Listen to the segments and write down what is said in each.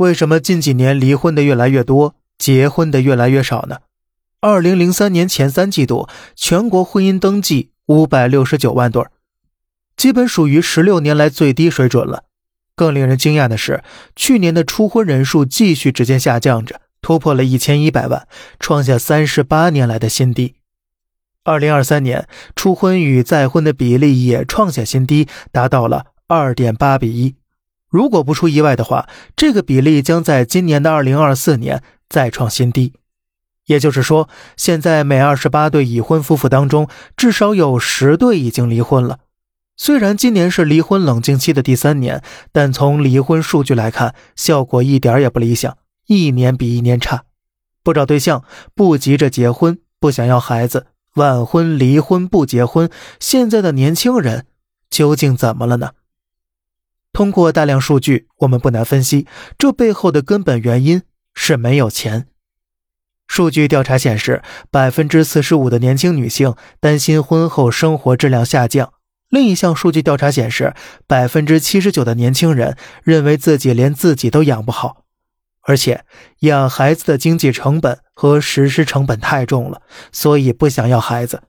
为什么近几年离婚的越来越多，结婚的越来越少呢？二零零三年前三季度，全国婚姻登记五百六十九万对基本属于十六年来最低水准了。更令人惊讶的是，去年的初婚人数继续直线下降着，突破了一千一百万，创下三十八年来的新低。二零二三年，初婚与再婚的比例也创下新低，达到了二点八比一。如果不出意外的话，这个比例将在今年的二零二四年再创新低。也就是说，现在每二十八对已婚夫妇当中，至少有十对已经离婚了。虽然今年是离婚冷静期的第三年，但从离婚数据来看，效果一点也不理想，一年比一年差。不找对象，不急着结婚，不想要孩子，晚婚、离婚、不结婚，现在的年轻人究竟怎么了呢？通过大量数据，我们不难分析，这背后的根本原因是没有钱。数据调查显示，百分之四十五的年轻女性担心婚后生活质量下降。另一项数据调查显示，百分之七十九的年轻人认为自己连自己都养不好，而且养孩子的经济成本和实施成本太重了，所以不想要孩子。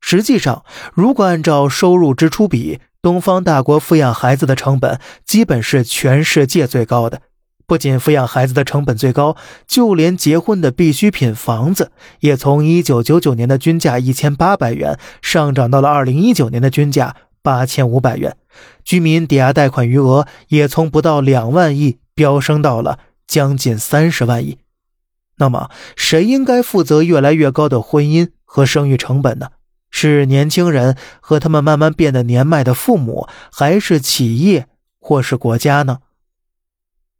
实际上，如果按照收入支出比，东方大国抚养孩子的成本基本是全世界最高的。不仅抚养孩子的成本最高，就连结婚的必需品房子也从1999年的均价1800元上涨到了2019年的均价8500元。居民抵押贷款余额也从不到两万亿飙升到了将近三十万亿。那么，谁应该负责越来越高的婚姻和生育成本呢？是年轻人和他们慢慢变得年迈的父母，还是企业，或是国家呢？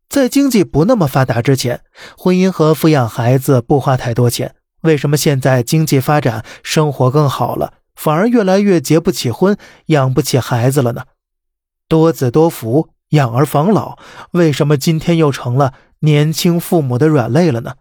在经济不那么发达之前，婚姻和抚养孩子不花太多钱。为什么现在经济发展，生活更好了，反而越来越结不起婚，养不起孩子了呢？多子多福，养儿防老，为什么今天又成了年轻父母的软肋了呢？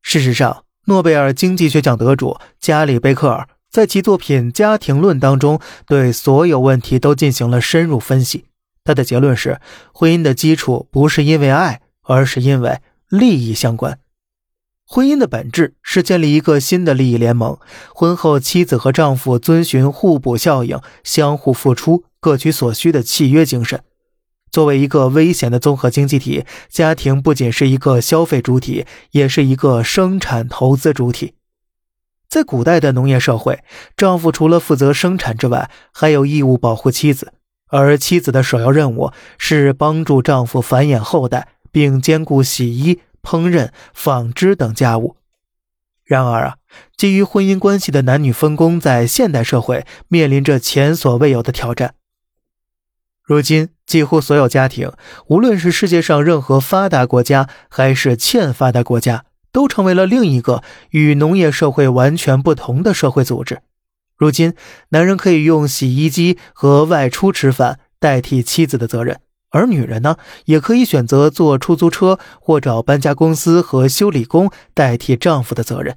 事实上，诺贝尔经济学奖得主加里贝克尔。在其作品《家庭论》当中，对所有问题都进行了深入分析。他的结论是：婚姻的基础不是因为爱，而是因为利益相关。婚姻的本质是建立一个新的利益联盟，婚后妻子和丈夫遵循互补效应、相互付出、各取所需的契约精神。作为一个危险的综合经济体，家庭不仅是一个消费主体，也是一个生产投资主体。在古代的农业社会，丈夫除了负责生产之外，还有义务保护妻子，而妻子的首要任务是帮助丈夫繁衍后代，并兼顾洗衣、烹饪、纺织等家务。然而啊，基于婚姻关系的男女分工在现代社会面临着前所未有的挑战。如今，几乎所有家庭，无论是世界上任何发达国家还是欠发达国家。都成为了另一个与农业社会完全不同的社会组织。如今，男人可以用洗衣机和外出吃饭代替妻子的责任，而女人呢，也可以选择坐出租车或找搬家公司和修理工代替丈夫的责任。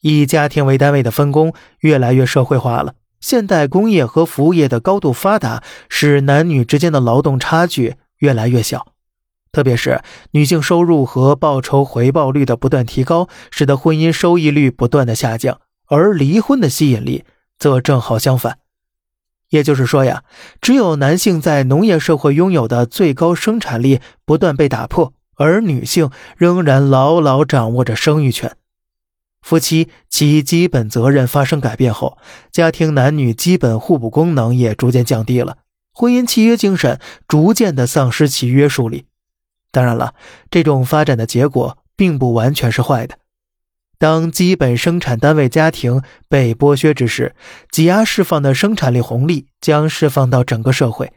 以家庭为单位的分工越来越社会化了。现代工业和服务业的高度发达，使男女之间的劳动差距越来越小。特别是女性收入和报酬回报率的不断提高，使得婚姻收益率不断的下降，而离婚的吸引力则正好相反。也就是说呀，只有男性在农业社会拥有的最高生产力不断被打破，而女性仍然牢牢掌握着生育权。夫妻其基本责任发生改变后，家庭男女基本互补功能也逐渐降低了，婚姻契约精神逐渐的丧失其约束力。当然了，这种发展的结果并不完全是坏的。当基本生产单位家庭被剥削之时，挤压释放的生产力红利将释放到整个社会。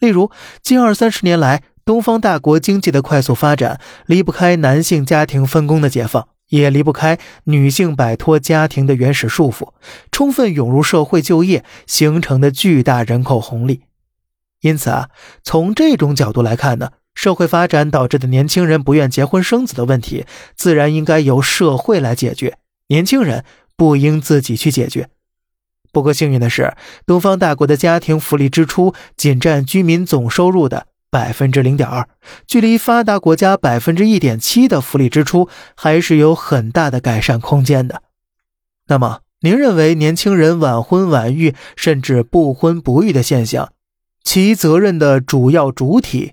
例如，近二三十年来，东方大国经济的快速发展，离不开男性家庭分工的解放，也离不开女性摆脱家庭的原始束缚，充分涌入社会就业形成的巨大人口红利。因此啊，从这种角度来看呢。社会发展导致的年轻人不愿结婚生子的问题，自然应该由社会来解决，年轻人不应自己去解决。不过幸运的是，东方大国的家庭福利支出仅占居民总收入的百分之零点二，距离发达国家百分之一点七的福利支出还是有很大的改善空间的。那么，您认为年轻人晚婚晚育甚至不婚不育的现象，其责任的主要主体